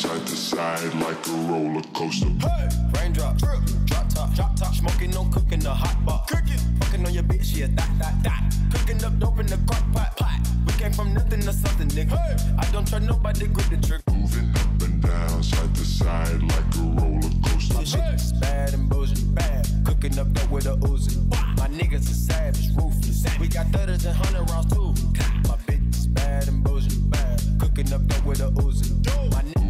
side to side like a roller coaster. Hey, raindrops, drip, drop top, drop top, smoking, no cooking, the hot pot. cooking, fucking on your bitch, yeah, that, that, that, cooking up dope in the crock pot, pot. We came from nothing to something, nigga. Hey. I don't trust nobody, grip the trick. Moving up and down, side to side like a roller coaster. This hey. shit's bad and bullshit bad, cooking up dope with a Uzi. My niggas are savage, ruthless. We got thudders and hundred rounds too. My bitch is bad and bullshit bad, cooking up dope with a Uzi. My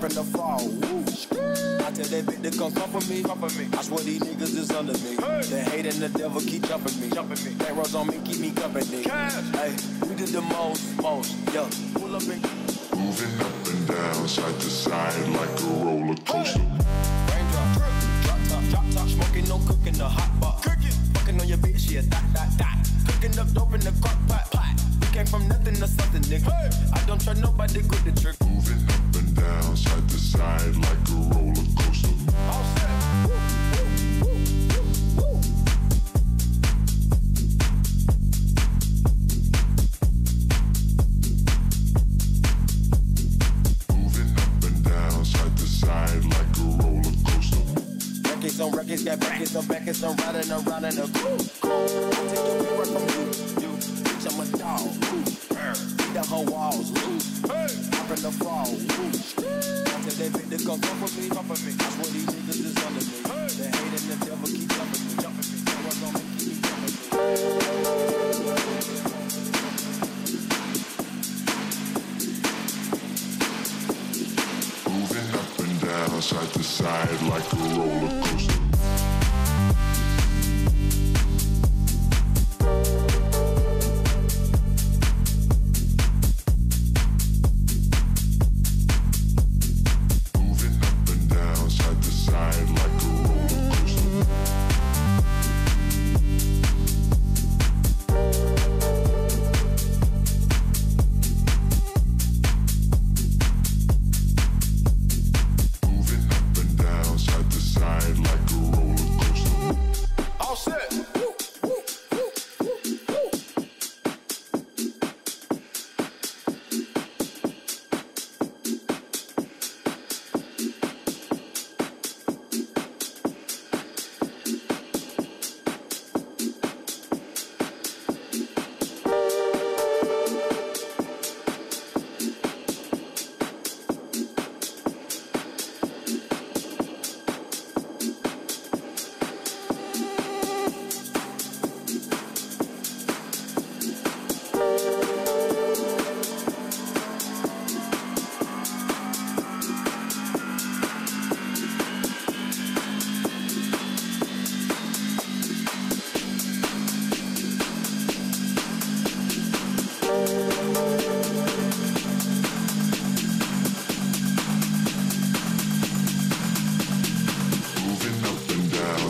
happened to fall. I tell that bitch to come comfort for me. I swear these niggas is under me. Hey. The hate and the devil keep jumping me. Jumping me. That rolls on me, keep me company. Cash. Hey, we did the most, most. Yo, pull up and moving up and down, side to side like a roller coaster. Hey. Raindrop, drip, drop top, drop top, smoking, no cooking, the hot pot. Cooking, fucking on your bitch, she a dot dot dot. Cooking up dope in the crock pot pot. We came from nothing to something, nigga. Hey. I don't trust nobody, good the trick. Moving up down, side to side like a roller coaster. All set. Moving up and down, side to side like a roller coaster. Records on records, got records on records, I'm riding around in a take your from you, you bitch, I'm a dog. The whole walls loose. Hey. In the fall, loose. Fuck with me, fuck with me. That's what these niggas is under me. Hey. The hate and the devil keep jumping me, jumping me. I'm keep jumping me. Moving up and down, side to side like a roller coaster.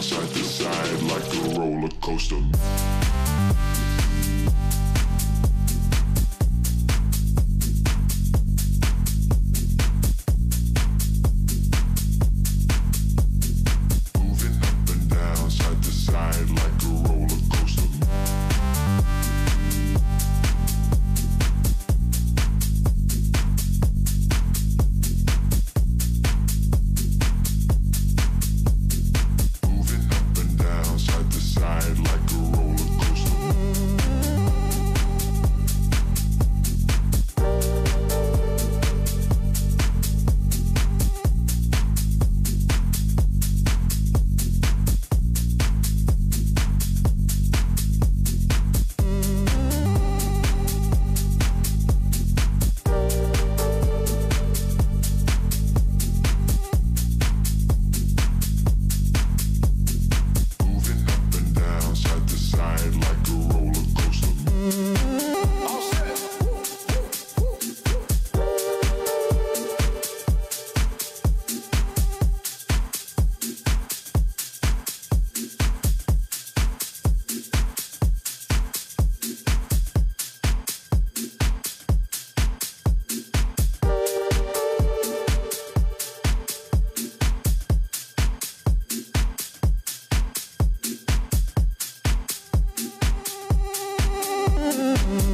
side to side like a roller coaster. Mm-hmm.